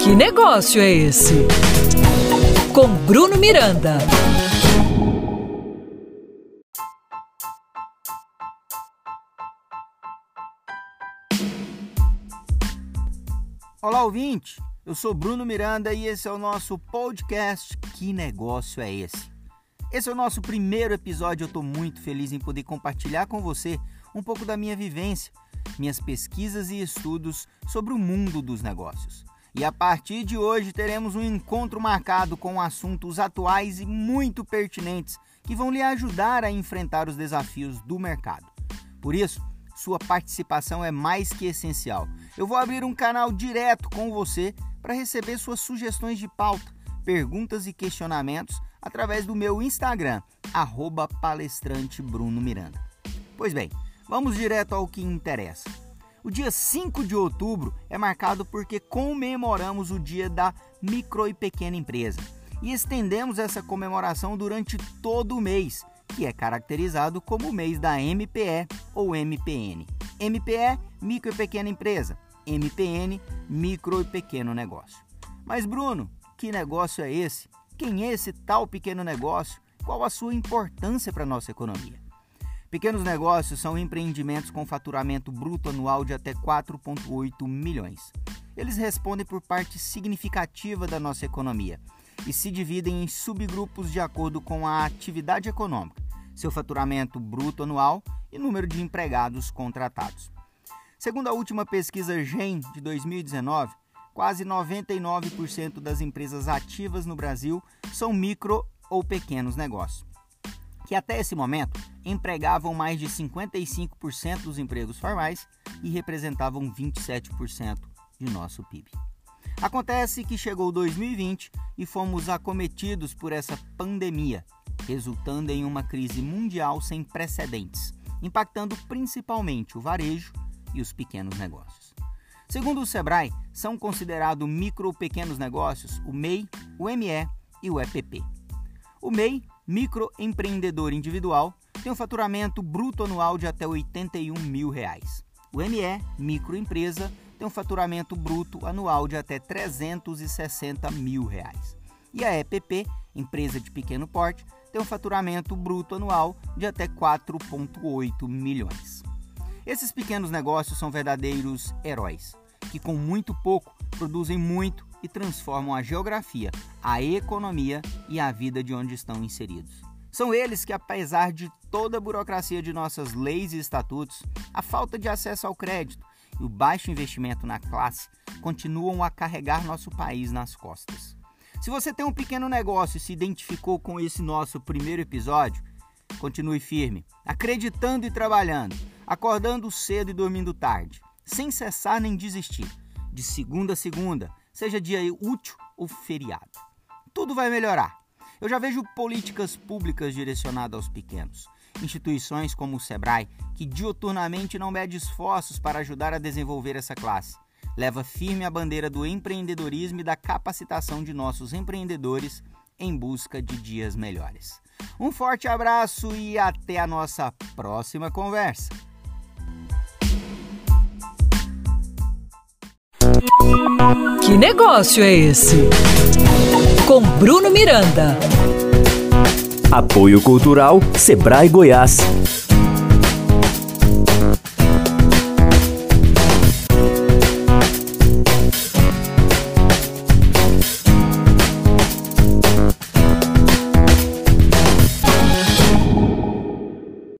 Que negócio é esse? Com Bruno Miranda. Olá, ouvinte! Eu sou Bruno Miranda e esse é o nosso podcast Que Negócio é Esse? Esse é o nosso primeiro episódio. Eu estou muito feliz em poder compartilhar com você um pouco da minha vivência, minhas pesquisas e estudos sobre o mundo dos negócios. E a partir de hoje teremos um encontro marcado com assuntos atuais e muito pertinentes que vão lhe ajudar a enfrentar os desafios do mercado. Por isso, sua participação é mais que essencial. Eu vou abrir um canal direto com você para receber suas sugestões de pauta, perguntas e questionamentos através do meu Instagram, arroba palestrante Bruno Miranda. Pois bem, vamos direto ao que interessa. O dia 5 de outubro é marcado porque comemoramos o dia da micro e pequena empresa e estendemos essa comemoração durante todo o mês que é caracterizado como o mês da MPE ou MPN. MPE, micro e pequena empresa. MPN, micro e pequeno negócio. Mas Bruno, que negócio é esse? Quem é esse tal pequeno negócio? Qual a sua importância para a nossa economia? Pequenos negócios são empreendimentos com faturamento bruto anual de até 4,8 milhões. Eles respondem por parte significativa da nossa economia e se dividem em subgrupos de acordo com a atividade econômica seu faturamento bruto anual e número de empregados contratados. Segundo a última pesquisa GEM de 2019, quase 99% das empresas ativas no Brasil são micro ou pequenos negócios, que até esse momento empregavam mais de 55% dos empregos formais e representavam 27% de nosso PIB. Acontece que chegou 2020 e fomos acometidos por essa pandemia resultando em uma crise mundial sem precedentes, impactando principalmente o varejo e os pequenos negócios. Segundo o Sebrae, são considerados micro pequenos negócios o MEI, o ME e o EPP. O MEI, microempreendedor individual, tem um faturamento bruto anual de até 81 mil reais. O ME, microempresa, tem um faturamento bruto anual de até 360 mil reais. E a EPP, empresa de pequeno porte, tem um faturamento bruto anual de até 4,8 milhões. Esses pequenos negócios são verdadeiros heróis, que com muito pouco produzem muito e transformam a geografia, a economia e a vida de onde estão inseridos. São eles que, apesar de toda a burocracia de nossas leis e estatutos, a falta de acesso ao crédito e o baixo investimento na classe, continuam a carregar nosso país nas costas. Se você tem um pequeno negócio e se identificou com esse nosso primeiro episódio, continue firme, acreditando e trabalhando, acordando cedo e dormindo tarde, sem cessar nem desistir, de segunda a segunda, seja dia útil ou feriado. Tudo vai melhorar. Eu já vejo políticas públicas direcionadas aos pequenos. Instituições como o Sebrae, que dioturnamente não mede esforços para ajudar a desenvolver essa classe leva firme a bandeira do empreendedorismo e da capacitação de nossos empreendedores em busca de dias melhores. Um forte abraço e até a nossa próxima conversa. Que negócio é esse? Com Bruno Miranda. Apoio Cultural Sebrae Goiás.